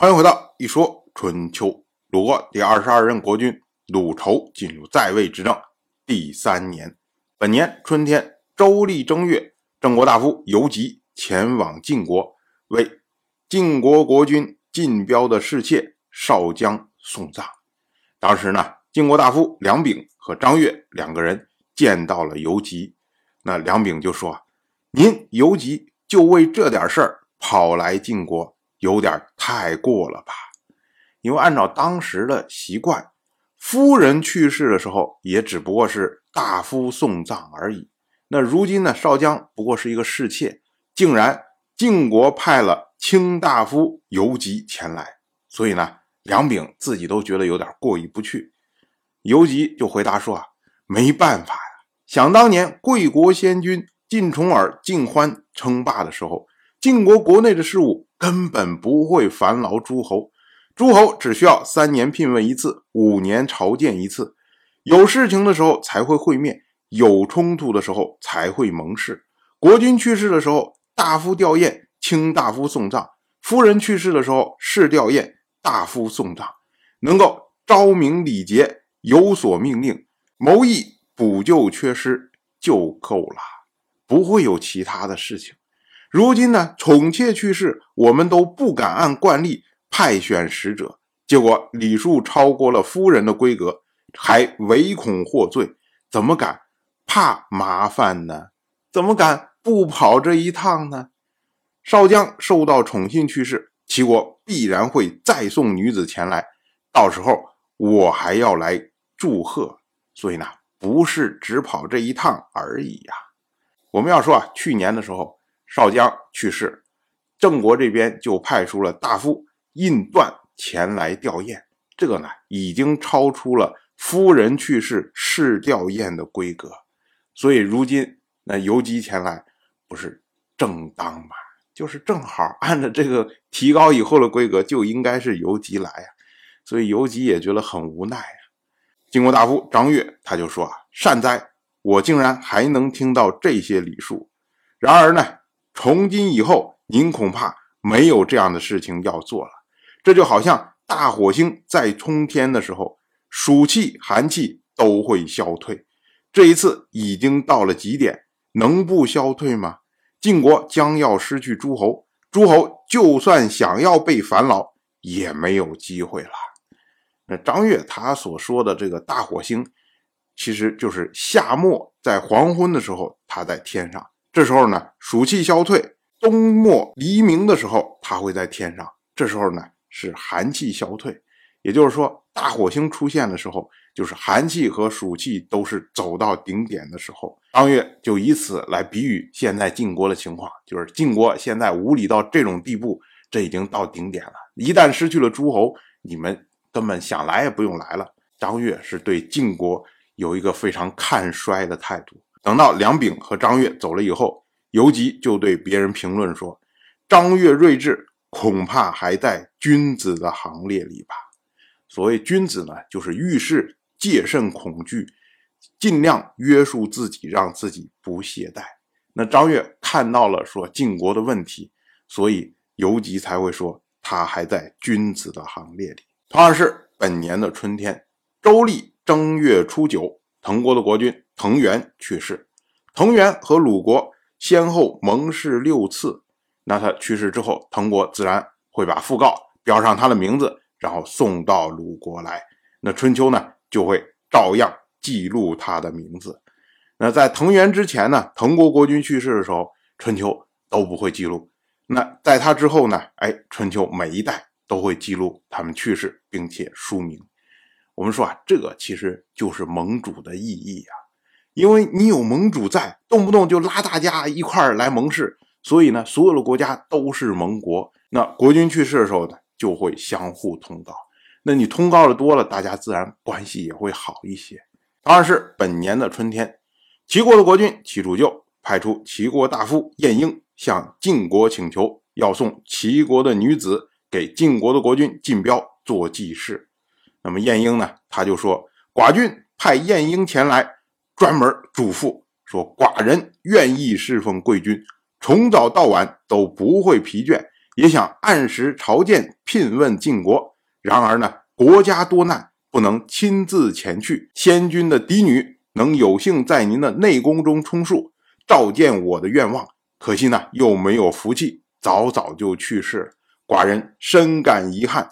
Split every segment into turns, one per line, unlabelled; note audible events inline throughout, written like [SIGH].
欢迎回到一说春秋。鲁国第二十二任国君鲁仇进入在位执政第三年，本年春天，周历正月，郑国大夫游吉前往晋国，为晋国国君晋彪的侍妾少姜送葬。当时呢，晋国大夫梁炳和张悦两个人见到了游吉，那梁炳就说：“您游吉就为这点事儿跑来晋国。”有点太过了吧？因为按照当时的习惯，夫人去世的时候也只不过是大夫送葬而已。那如今呢，少将不过是一个侍妾，竟然晋国派了卿大夫游吉前来，所以呢，梁炳自己都觉得有点过意不去。游吉就回答说：“啊，没办法呀，想当年贵国先君晋重耳、晋欢称霸的时候，晋国国内的事务。”根本不会烦劳诸侯，诸侯只需要三年聘问一次，五年朝见一次，有事情的时候才会会面，有冲突的时候才会盟誓。国君去世的时候，大夫吊唁，卿大夫送葬；夫人去世的时候，士吊唁，大夫送葬。能够昭明礼节，有所命令，谋议补救缺失就够了，不会有其他的事情。如今呢，宠妾去世，我们都不敢按惯例派选使者，结果礼数超过了夫人的规格，还唯恐获罪，怎么敢怕麻烦呢？怎么敢不跑这一趟呢？少将受到宠幸去世，齐国必然会再送女子前来，到时候我还要来祝贺，所以呢，不是只跑这一趟而已呀。我们要说啊，去年的时候。少将去世，郑国这边就派出了大夫印段前来吊唁。这个呢，已经超出了夫人去世是吊唁的规格，所以如今那游击前来，不是正当吗？就是正好按照这个提高以后的规格，就应该是游击来呀。所以游击也觉得很无奈呀。晋国大夫张悦他就说啊：“善哉，我竟然还能听到这些礼数。然而呢？”从今以后，您恐怕没有这样的事情要做了。这就好像大火星在冲天的时候，暑气、寒气都会消退。这一次已经到了极点，能不消退吗？晋国将要失去诸侯，诸侯就算想要被烦恼，也没有机会了。那张悦他所说的这个大火星，其实就是夏末在黄昏的时候，他在天上。这时候呢，暑气消退，冬末黎明的时候，它会在天上。这时候呢，是寒气消退，也就是说，大火星出现的时候，就是寒气和暑气都是走到顶点的时候。当月就以此来比喻现在晋国的情况，就是晋国现在无礼到这种地步，这已经到顶点了。一旦失去了诸侯，你们根本想来也不用来了。张悦是对晋国有一个非常看衰的态度。等到梁炳和张悦走了以后，游吉就对别人评论说：“张悦睿智，恐怕还在君子的行列里吧。”所谓君子呢，就是遇事戒慎恐惧，尽量约束自己，让自己不懈怠。那张悦看到了说晋国的问题，所以游吉才会说他还在君子的行列里。同样是本年的春天，周历正月初九，滕国的国君。藤原去世，藤原和鲁国先后盟誓六次。那他去世之后，滕国自然会把讣告标上他的名字，然后送到鲁国来。那春秋呢，就会照样记录他的名字。那在藤原之前呢，滕国国君去世的时候，春秋都不会记录。那在他之后呢，哎，春秋每一代都会记录他们去世，并且书名。我们说啊，这个其实就是盟主的意义呀。因为你有盟主在，动不动就拉大家一块儿来盟誓，所以呢，所有的国家都是盟国。那国君去世的时候呢，就会相互通告。那你通告的多了，大家自然关系也会好一些。当然是本年的春天，齐国的国君齐楚就派出齐国大夫晏婴向晋国请求，要送齐国的女子给晋国的国君晋彪做继室。那么晏婴呢，他就说：“寡君派晏婴前来。”专门嘱咐说：“寡人愿意侍奉贵君，从早到晚都不会疲倦，也想按时朝见聘问晋国。然而呢，国家多难，不能亲自前去。先君的嫡女能有幸在您的内宫中充数，召见我的愿望，可惜呢，又没有福气，早早就去世了。寡人深感遗憾。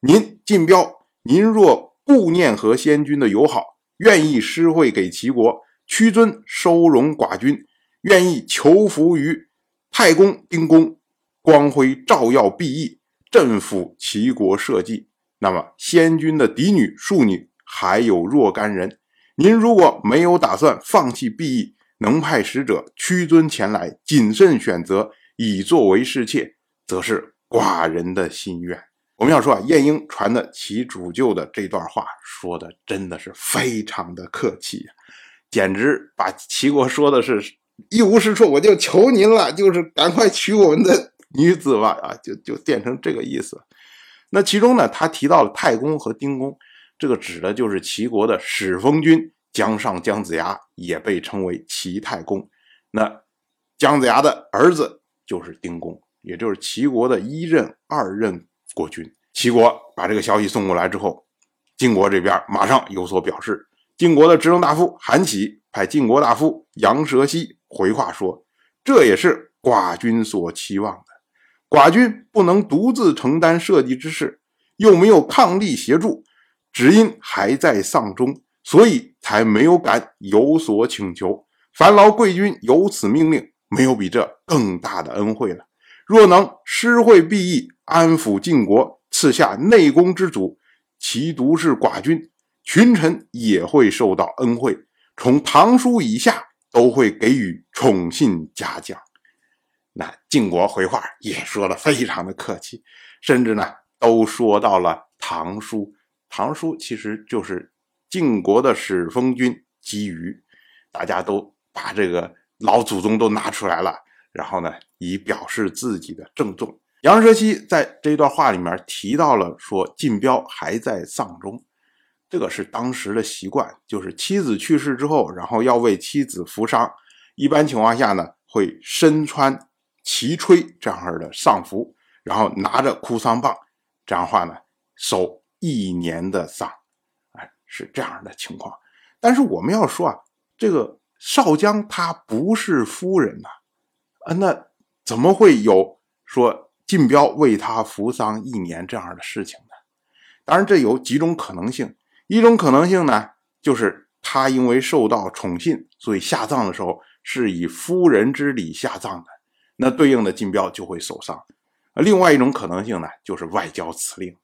您晋彪，您若顾念和先君的友好，愿意施惠给齐国，屈尊收容寡君，愿意求服于太公、丁公，光辉照耀毕义，振抚齐国社稷。那么，先君的嫡女、庶女还有若干人，您如果没有打算放弃毕义，能派使者屈尊前来，谨慎选择，以作为侍妾，则是寡人的心愿。我们要说啊，晏婴传的齐主舅的这段话，说的真的是非常的客气呀简直把齐国说的是一无是处。我就求您了，就是赶快娶我们的女子吧！啊，就 [LAUGHS] 就变成这个意思。那其中呢，他提到了太公和丁公，这个指的就是齐国的始封君姜尚姜子牙，也被称为齐太公。那姜子牙的儿子就是丁公，也就是齐国的一任、二任国君。齐国把这个消息送过来之后，晋国这边马上有所表示。晋国的执政大夫韩起派晋国大夫杨蛇溪回话说：“这也是寡君所期望的。”寡君不能独自承担社稷之事，又没有抗力协助，只因还在丧中，所以才没有敢有所请求。烦劳贵君有此命令，没有比这更大的恩惠了。若能施惠毕义，安抚晋国，赐下内宫之主，其独是寡君，群臣也会受到恩惠，从唐叔以下都会给予宠信嘉奖。那晋国回话也说的非常的客气，甚至呢都说到了唐叔。唐叔其实就是晋国的始封君姬瑜，大家都把这个老祖宗都拿出来了，然后呢以表示自己的郑重。杨蛇溪在这一段话里面提到了说晋彪还在丧中，这个是当时的习惯，就是妻子去世之后，然后要为妻子服丧，一般情况下呢会身穿。齐吹这样的丧服，然后拿着哭丧棒，这样话呢，守一年的丧，哎，是这样的情况。但是我们要说啊，这个少江他不是夫人呐，啊，那怎么会有说晋彪为他服丧一年这样的事情呢？当然，这有几种可能性。一种可能性呢，就是他因为受到宠信，所以下葬的时候是以夫人之礼下葬的。那对应的晋彪就会守丧。另外一种可能性呢，就是外交辞令，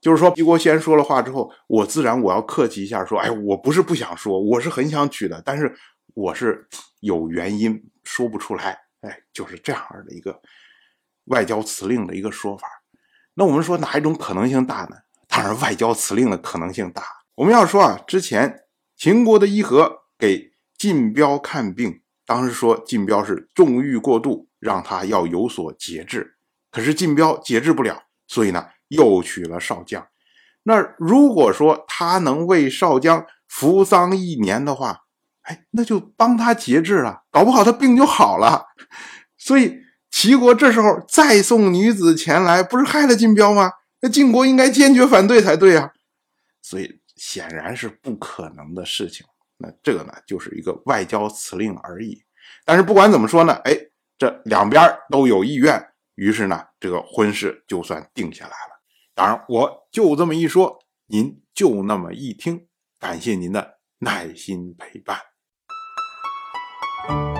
就是说齐国先说了话之后，我自然我要客气一下说，哎，我不是不想说，我是很想娶的，但是我是有原因说不出来，哎，就是这样的一个外交辞令的一个说法。那我们说哪一种可能性大呢？当然外交辞令的可能性大。我们要说啊，之前秦国的伊和给晋彪看病，当时说晋彪是纵欲过度。让他要有所节制，可是晋彪节制不了，所以呢，又娶了少将。那如果说他能为少将服丧一年的话，哎，那就帮他节制了，搞不好他病就好了。所以齐国这时候再送女子前来，不是害了晋彪吗？那晋国应该坚决反对才对啊。所以显然是不可能的事情。那这个呢，就是一个外交辞令而已。但是不管怎么说呢，哎。这两边都有意愿，于是呢，这个婚事就算定下来了。当然，我就这么一说，您就那么一听，感谢您的耐心陪伴。《